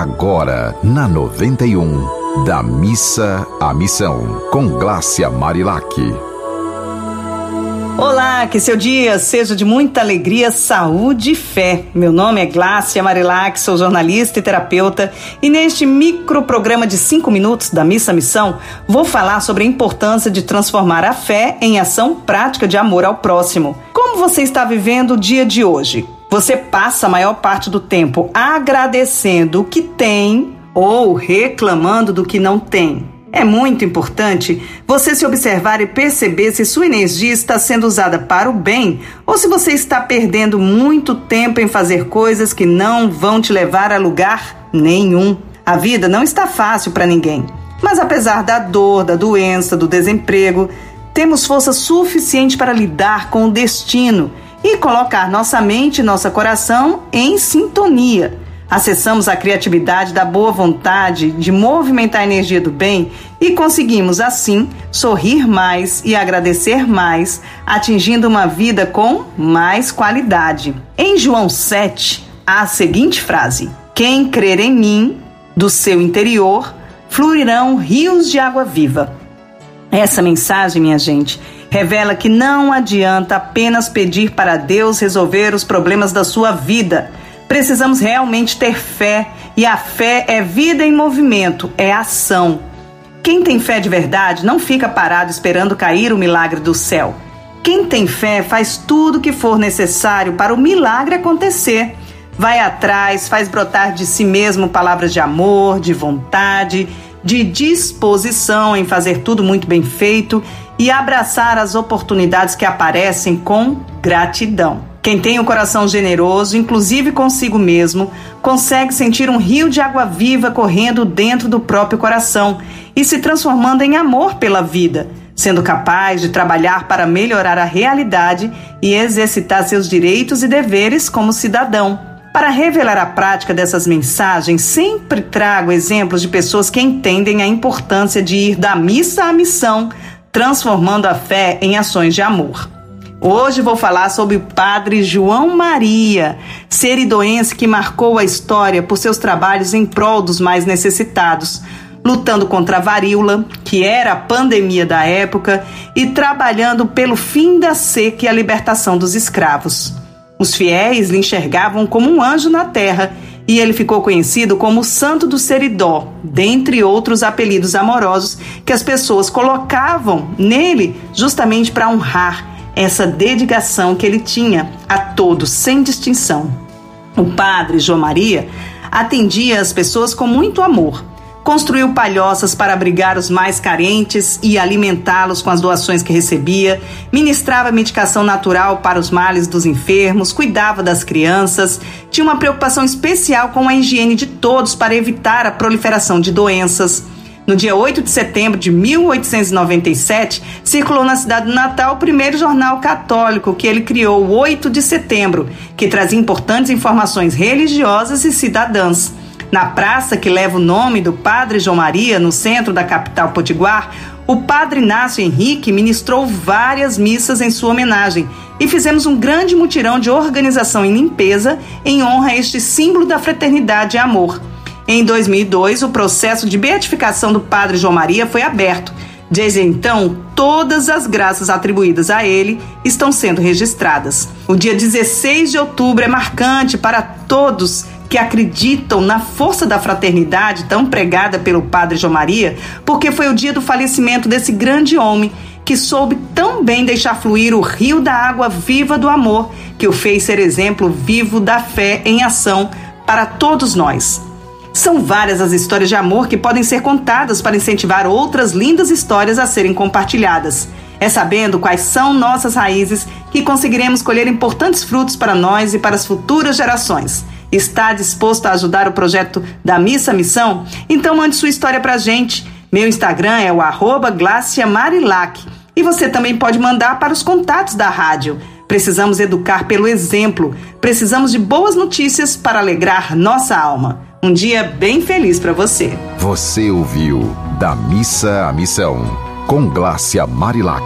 agora na 91, da missa à missão, com Glácia Marilac. Olá, que seu dia seja de muita alegria, saúde e fé. Meu nome é Glácia Marilac, sou jornalista e terapeuta e neste micro programa de cinco minutos da Missa Missão vou falar sobre a importância de transformar a fé em ação prática de amor ao próximo. Como você está vivendo o dia de hoje? Você passa a maior parte do tempo agradecendo o que tem ou reclamando do que não tem. É muito importante você se observar e perceber se sua energia está sendo usada para o bem ou se você está perdendo muito tempo em fazer coisas que não vão te levar a lugar nenhum. A vida não está fácil para ninguém, mas apesar da dor, da doença, do desemprego, temos força suficiente para lidar com o destino e colocar nossa mente e nosso coração em sintonia. Acessamos a criatividade da boa vontade de movimentar a energia do bem e conseguimos, assim, sorrir mais e agradecer mais, atingindo uma vida com mais qualidade. Em João 7, há a seguinte frase: Quem crer em mim, do seu interior, fluirão rios de água viva. Essa mensagem, minha gente, revela que não adianta apenas pedir para Deus resolver os problemas da sua vida. Precisamos realmente ter fé, e a fé é vida em movimento, é ação. Quem tem fé de verdade não fica parado esperando cair o milagre do céu. Quem tem fé faz tudo o que for necessário para o milagre acontecer. Vai atrás, faz brotar de si mesmo palavras de amor, de vontade, de disposição em fazer tudo muito bem feito e abraçar as oportunidades que aparecem com gratidão. Quem tem um coração generoso, inclusive consigo mesmo, consegue sentir um rio de água viva correndo dentro do próprio coração e se transformando em amor pela vida, sendo capaz de trabalhar para melhorar a realidade e exercitar seus direitos e deveres como cidadão. Para revelar a prática dessas mensagens, sempre trago exemplos de pessoas que entendem a importância de ir da missa à missão transformando a fé em ações de amor. Hoje vou falar sobre o padre João Maria, seridoense que marcou a história por seus trabalhos em prol dos mais necessitados, lutando contra a varíola, que era a pandemia da época, e trabalhando pelo fim da seca e a libertação dos escravos. Os fiéis lhe enxergavam como um anjo na terra e ele ficou conhecido como o Santo do Seridó, dentre outros apelidos amorosos que as pessoas colocavam nele justamente para honrar essa dedicação que ele tinha a todos, sem distinção. O padre João Maria atendia as pessoas com muito amor construiu palhoças para abrigar os mais carentes e alimentá-los com as doações que recebia, ministrava medicação natural para os males dos enfermos, cuidava das crianças, tinha uma preocupação especial com a higiene de todos para evitar a proliferação de doenças. No dia 8 de setembro de 1897, circulou na cidade do Natal o primeiro jornal católico que ele criou, o 8 de setembro, que trazia importantes informações religiosas e cidadãs. Na praça que leva o nome do Padre João Maria, no centro da capital potiguar, o Padre Inácio Henrique ministrou várias missas em sua homenagem e fizemos um grande mutirão de organização e limpeza em honra a este símbolo da fraternidade e amor. Em 2002, o processo de beatificação do Padre João Maria foi aberto. Desde então, todas as graças atribuídas a ele estão sendo registradas. O dia 16 de outubro é marcante para todos que acreditam na força da fraternidade tão pregada pelo padre João Maria, porque foi o dia do falecimento desse grande homem que soube tão bem deixar fluir o rio da água viva do amor, que o fez ser exemplo vivo da fé em ação para todos nós. São várias as histórias de amor que podem ser contadas para incentivar outras lindas histórias a serem compartilhadas. É sabendo quais são nossas raízes que conseguiremos colher importantes frutos para nós e para as futuras gerações. Está disposto a ajudar o projeto da Missa Missão? Então mande sua história para gente. Meu Instagram é o arroba Marilac. E você também pode mandar para os contatos da rádio. Precisamos educar pelo exemplo. Precisamos de boas notícias para alegrar nossa alma. Um dia bem feliz para você. Você ouviu Da Missa à Missão, com Glácia Marilac.